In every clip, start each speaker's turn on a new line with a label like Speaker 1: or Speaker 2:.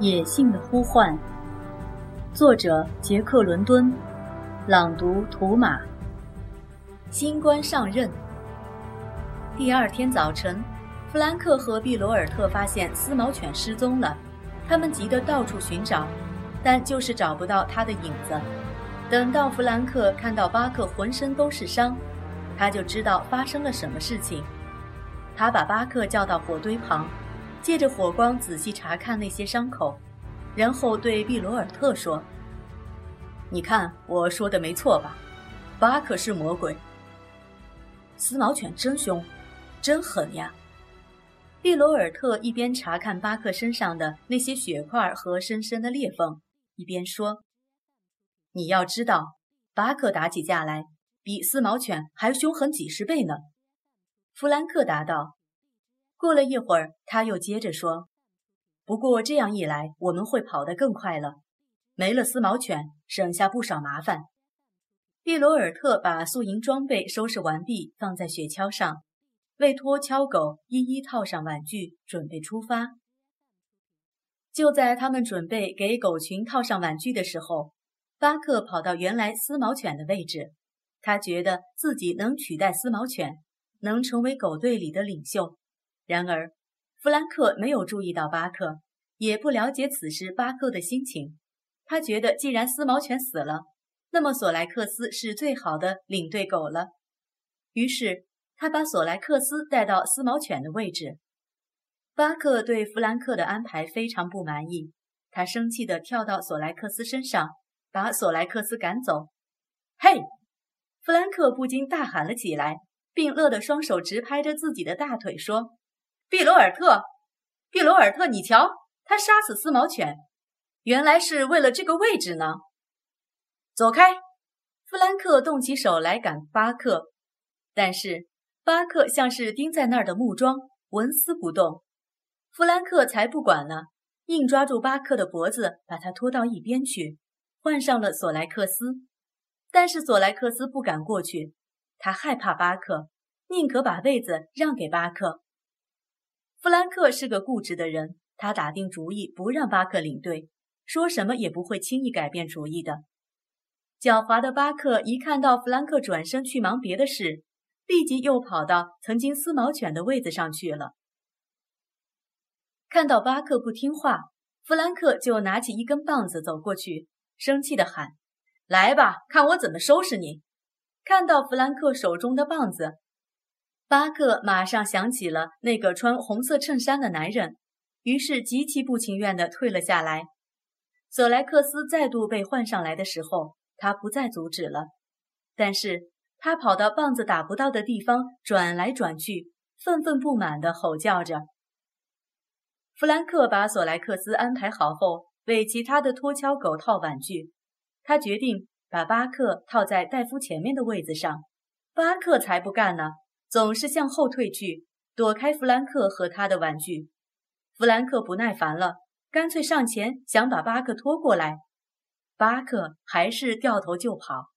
Speaker 1: 野性的呼唤，作者杰克·伦敦，朗读图马。新官上任。第二天早晨，弗兰克和毕罗尔特发现丝毛犬失踪了，他们急得到处寻找，但就是找不到它的影子。等到弗兰克看到巴克浑身都是伤，他就知道发生了什么事情。他把巴克叫到火堆旁。借着火光仔细查看那些伤口，然后对毕罗尔特说：“你看我说的没错吧？巴克是魔鬼。丝毛犬真凶，真狠呀！”毕罗尔特一边查看巴克身上的那些血块和深深的裂缝，一边说：“你要知道，巴克打起架来比丝毛犬还凶狠几十倍呢。”弗兰克答道。过了一会儿，他又接着说：“不过这样一来，我们会跑得更快了。没了丝毛犬，省下不少麻烦。”毕罗尔特把宿营装备收拾完毕，放在雪橇上，为拖橇狗一一套上玩具，准备出发。就在他们准备给狗群套上玩具的时候，巴克跑到原来丝毛犬的位置。他觉得自己能取代丝毛犬，能成为狗队里的领袖。然而，弗兰克没有注意到巴克，也不了解此时巴克的心情。他觉得，既然丝毛犬死了，那么索莱克斯是最好的领队狗了。于是，他把索莱克斯带到丝毛犬的位置。巴克对弗兰克的安排非常不满意，他生气地跳到索莱克斯身上，把索莱克斯赶走。嘿！弗兰克不禁大喊了起来，并乐得双手直拍着自己的大腿，说。毕罗尔特，毕罗尔特，你瞧，他杀死丝毛犬，原来是为了这个位置呢。走开！弗兰克动起手来赶巴克，但是巴克像是钉在那儿的木桩，纹丝不动。弗兰克才不管呢，硬抓住巴克的脖子，把他拖到一边去，换上了索莱克斯。但是索莱克斯不敢过去，他害怕巴克，宁可把位子让给巴克。弗兰克是个固执的人，他打定主意不让巴克领队，说什么也不会轻易改变主意的。狡猾的巴克一看到弗兰克转身去忙别的事，立即又跑到曾经丝毛犬的位子上去了。看到巴克不听话，弗兰克就拿起一根棒子走过去，生气地喊：“来吧，看我怎么收拾你！”看到弗兰克手中的棒子。巴克马上想起了那个穿红色衬衫的男人，于是极其不情愿地退了下来。索莱克斯再度被换上来的时候，他不再阻止了，但是他跑到棒子打不到的地方转来转去，愤愤不满地吼叫着。弗兰克把索莱克斯安排好后，为其他的拖橇狗套玩具。他决定把巴克套在戴夫前面的位子上。巴克才不干呢！总是向后退去，躲开弗兰克和他的玩具。弗兰克不耐烦了，干脆上前想把巴克拖过来。巴克还是掉头就跑。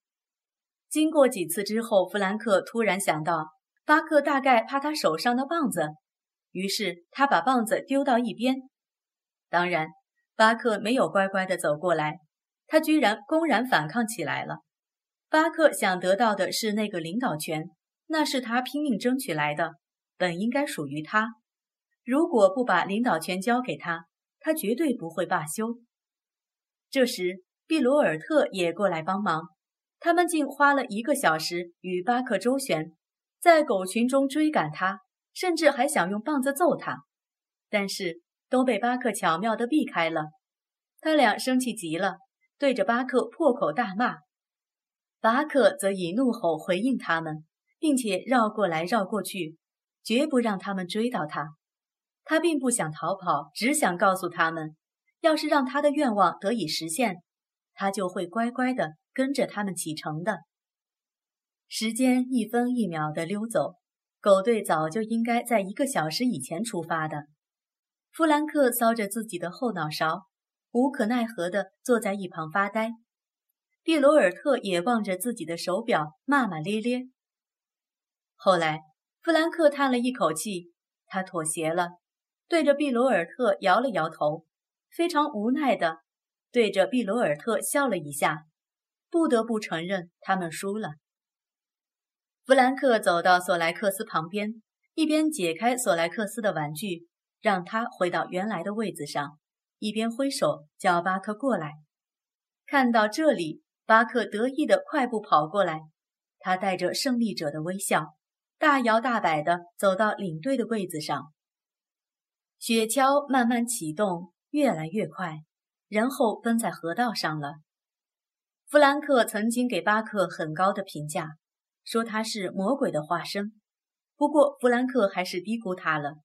Speaker 1: 经过几次之后，弗兰克突然想到，巴克大概怕他手上的棒子，于是他把棒子丢到一边。当然，巴克没有乖乖地走过来，他居然公然反抗起来了。巴克想得到的是那个领导权。那是他拼命争取来的，本应该属于他。如果不把领导权交给他，他绝对不会罢休。这时，毕罗尔特也过来帮忙。他们竟花了一个小时与巴克周旋，在狗群中追赶他，甚至还想用棒子揍他，但是都被巴克巧妙地避开了。他俩生气极了，对着巴克破口大骂。巴克则以怒吼回应他们。并且绕过来绕过去，绝不让他们追到他。他并不想逃跑，只想告诉他们，要是让他的愿望得以实现，他就会乖乖地跟着他们启程的。时间一分一秒地溜走，狗队早就应该在一个小时以前出发的。弗兰克搔着自己的后脑勺，无可奈何地坐在一旁发呆。蒂罗尔特也望着自己的手表，骂骂咧咧。后来，弗兰克叹了一口气，他妥协了，对着毕罗尔特摇了摇头。非常无奈的对着毕罗尔特笑了一下，不得不承认他们输了。弗兰克走到索莱克斯旁边，一边解开索莱克斯的玩具，让他回到原来的位子上，一边挥手叫巴克过来。看到这里，巴克得意的快步跑过来，他带着胜利者的微笑，大摇大摆的走到领队的位子上。雪橇慢慢启动。越来越快，然后奔在河道上了。弗兰克曾经给巴克很高的评价，说他是魔鬼的化身。不过弗兰克还是低估他了。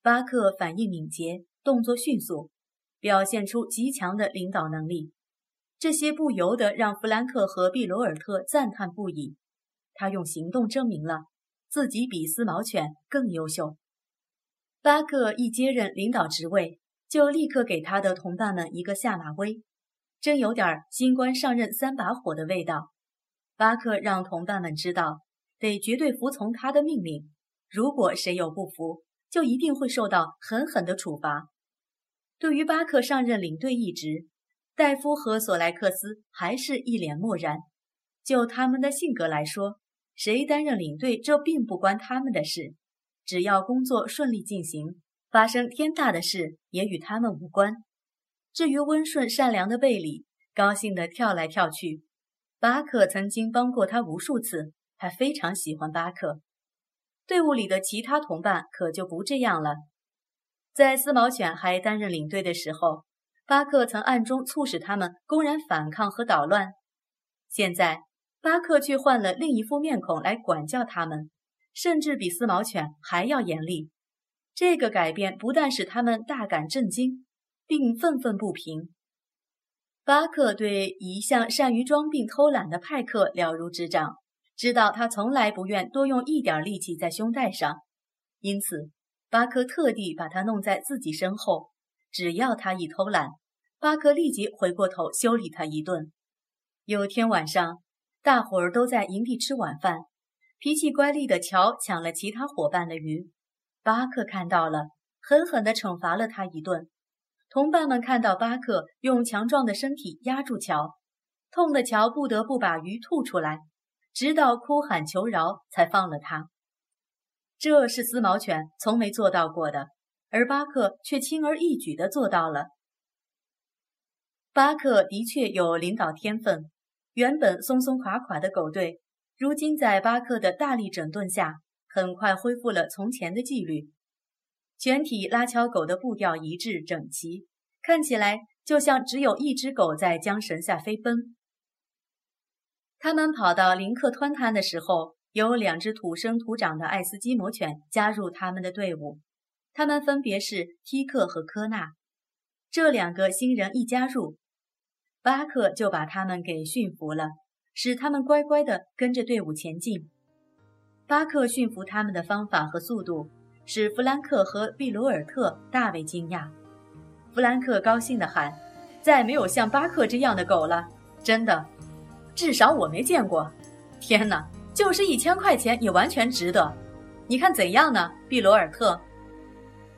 Speaker 1: 巴克反应敏捷，动作迅速，表现出极强的领导能力，这些不由得让弗兰克和毕罗尔特赞叹不已。他用行动证明了自己比丝毛犬更优秀。巴克一接任领导职位。就立刻给他的同伴们一个下马威，真有点新官上任三把火的味道。巴克让同伴们知道，得绝对服从他的命令，如果谁有不服，就一定会受到狠狠的处罚。对于巴克上任领队一职，戴夫和索莱克斯还是一脸漠然。就他们的性格来说，谁担任领队这并不关他们的事，只要工作顺利进行。发生天大的事也与他们无关。至于温顺善良的贝里，高兴地跳来跳去。巴克曾经帮过他无数次，他非常喜欢巴克。队伍里的其他同伴可就不这样了。在丝毛犬还担任领队的时候，巴克曾暗中促使他们公然反抗和捣乱。现在，巴克却换了另一副面孔来管教他们，甚至比丝毛犬还要严厉。这个改变不但使他们大感震惊，并愤愤不平。巴克对一向善于装病偷懒的派克了如指掌，知道他从来不愿多用一点力气在胸带上，因此巴克特地把他弄在自己身后。只要他一偷懒，巴克立即回过头修理他一顿。有天晚上，大伙儿都在营地吃晚饭，脾气乖戾的乔抢了其他伙伴的鱼。巴克看到了，狠狠地惩罚了他一顿。同伴们看到巴克用强壮的身体压住乔，痛的乔不得不把鱼吐出来，直到哭喊求饶才放了他。这是丝毛犬从没做到过的，而巴克却轻而易举地做到了。巴克的确有领导天分，原本松松垮垮的狗队，如今在巴克的大力整顿下。很快恢复了从前的纪律，全体拉桥狗的步调一致整齐，看起来就像只有一只狗在缰绳下飞奔。他们跑到林克湍滩的时候，有两只土生土长的爱斯基摩犬加入他们的队伍，他们分别是梯克和科纳。这两个新人一加入，巴克就把他们给驯服了，使他们乖乖地跟着队伍前进。巴克驯服他们的方法和速度，使弗兰克和毕罗尔特大为惊讶。弗兰克高兴地喊：“再没有像巴克这样的狗了，真的，至少我没见过。天哪，就是一千块钱也完全值得。你看怎样呢，毕罗尔特？”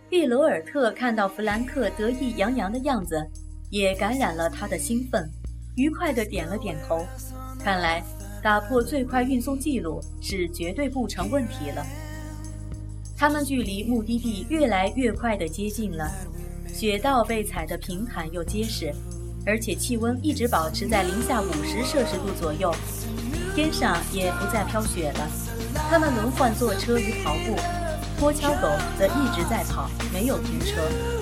Speaker 1: 毕罗尔特看到弗兰克得意洋洋的样子，也感染了他的兴奋，愉快地点了点头。看来。打破最快运送记录是绝对不成问题了。他们距离目的地越来越快地接近了，雪道被踩得平坦又结实，而且气温一直保持在零下五十摄氏度左右，天上也不再飘雪了。他们轮换坐车与跑步，拖橇狗则一直在跑，没有停车。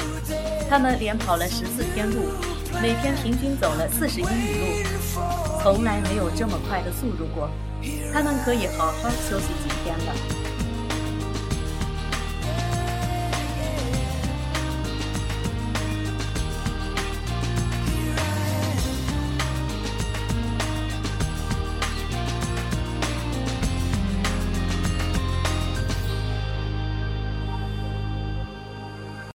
Speaker 1: 他们连跑了十四天路，每天平均走了四十英里路。从来没有这么快的速度过，他们可以好好休息几天了。